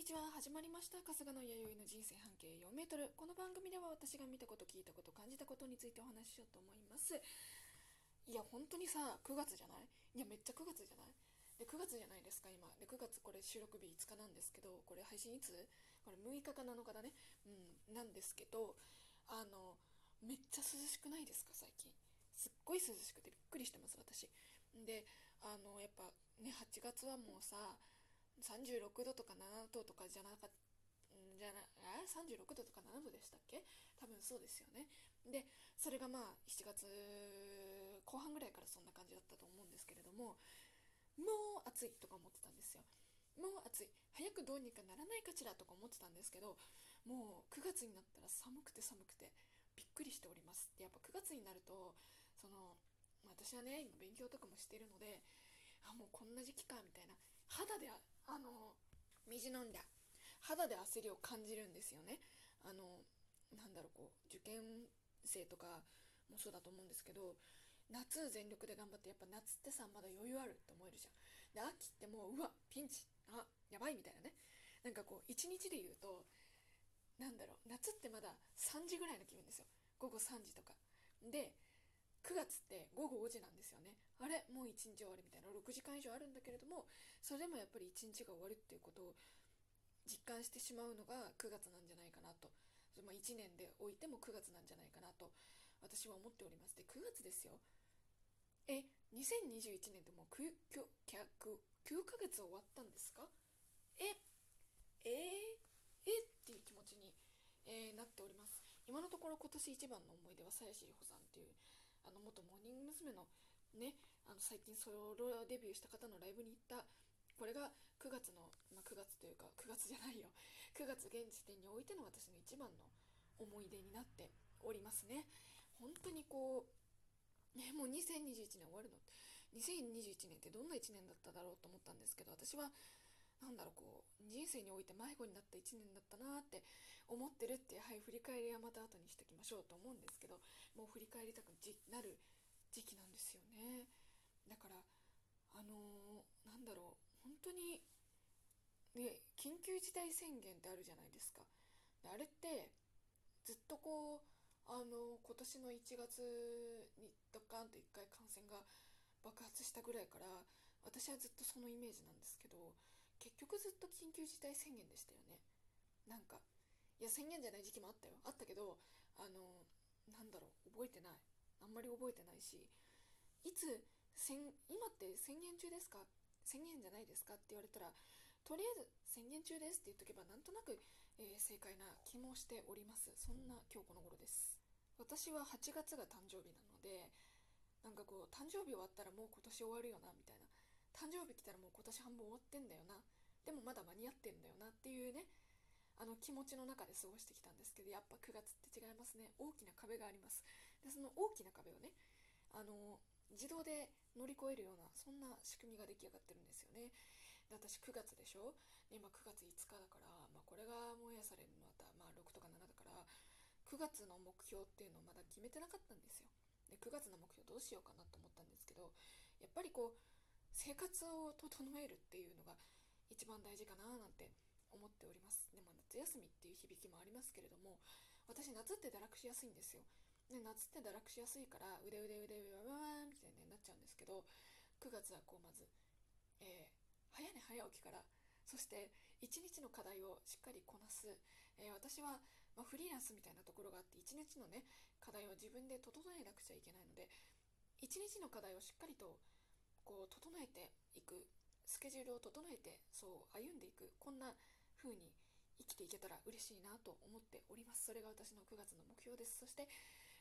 にちは。始まりました。春日の弥生の人生半径4メートル。この番組では私が見たこと聞いたこと感じたことについてお話ししようと思います。いや本当にさ9月じゃない？いやめっちゃ9月じゃない？で9月じゃないですか今。で9月これ収録日5日なんですけどこれ配信いつ？これ6日か7日だね。うんなんですけどあのめっちゃ涼しくないですか最近？すっごい涼しくてびっくりしてます私。であのやっぱね8月はもうさ36度とか7度とかじゃなかったじゃなあ36度とか7度でしたっけ？多分そうですよね。でそれがまあ7月後半ぐらいからそんな感じだったと思うんですけれどももう暑いとか思ってたんですよ。もう暑い。早くどうにかならないかしらとか思ってたんですけどもう9月になったら寒くて寒くてびっくりしております。でやっぱ9月になるとその私はね今勉強とかもしているのであもうこんな時期かみたいな。肌であの水飲んだ肌で焦りを感じるんですよね。あのなんだろうこう受験生とかもそうだと思うんですけど夏全力で頑張ってやっぱ夏ってさまだ余裕あるって思えるじゃん。で秋ってもううわピンチあやばいみたいなね。なんかこう一日で言うとなんだろう夏ってまだ3時ぐらいの気分ですよ。午後3時とか。で9月って午後5時なんですよね。あれもう1日終わりみたいな。6時間以上あるんだけれどもそれでもやっぱり1日が終わるっていうことを実感してしまうのが9月なんじゃないかなと、まあ、1年でおいても9月なんじゃないかなと私は思っております。で9月ですよ。え2021年ってもう 9, 9, 9ヶ月終わったんですか？ええー、えっていう気持ちに、えー、なっております。今のところ今年一番の思い出は鞘師里穂さんっていうあの元モーニング娘。のねあの最近ソロデビューした方のライブに行ったこれが9月の、まあ、9月というか9月じゃないよ。9月現時点においての私の一番の思い出になっておりますね。本当にこうねもう2021年終わるの。2021年ってどんな1年だっただろうと思ったんですけど私はなんだろうこう人生において迷子になった1年だったなって思ってるってはい振り返りはまた後にしておきましょうと思うんですけどもう振り返りたくなる時期なんですよね。だからあのー、なんだろう当にね緊急事態宣言ってあるじゃないですか。であれってずっとこうあの今年の1月にドカンと1回感染が爆発したぐらいから私はずっとそのイメージなんですけど結局ずっと緊急事態宣言でしたよね。なんかいや宣言じゃない時期もあったよ。あったけどあのなんだろう覚えてない。あんまり覚えてないしいつ今って宣言中ですか？宣言じゃないですか？って言われたらとりあえず宣言中ですって言っとけばなんとなく、えー、正解な気もしております。そんな今日この頃です。私は8月が誕生日なのでなんかこう誕生日終わったらもう今年終わるよなみたいな誕生日来たらもう今年半分終わってんだよなでもまだ間に合ってんだよなっていうねあの気持ちの中で過ごしてきたんですけどやっぱ9月って違いますね。大きな壁があります。でその大きな壁をねあの自動で乗り越えるようなそんな仕組みが出来上がってるんですよね。で私9月でしょ？で今9月5日だから、まあ、これが燃やされるのまた、まあ、6とか7だから9月の目標っていうのをまだ決めてなかったんですよ。で9月の目標どうしようかなと思ったんですけどやっぱりこう生活を整えるっていうのが一番大事かななんて思っております。でも夏休みっていう響きもありますけれども私夏って堕落しやすいんですよ。で夏って堕落しやすいから腕腕腕腕わわわみたいになっちゃうんですけど9月はこうまず、えー、早寝早起きからそして1日の課題をしっかりこなす、えー、私は、まあ、フリーランスみたいなところがあって1日のね課題を自分で整えなくちゃいけないので1日の課題をしっかりとこう整えていく。スケジュールを整えてそう歩んでいく。こんな風に生きていけたら嬉しいなと思っております。それが私の9月の目標です。そして、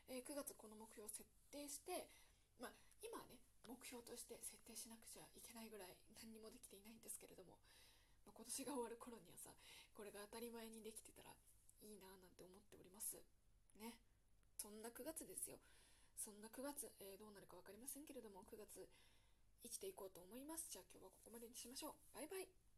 えー、9月この目標を設定してまあ今はね目標として設定しなくちゃいけないぐらい何にもできていないんですけれども、まあ、今年が終わる頃にはさこれが当たり前にできてたらいいななんて思っております。ね。そんな9月ですよ。そんな9月、えー、どうなるか分かりませんけれども9月生きていこうと思います。じゃあ今日はここまでにしましょう。バイバイ。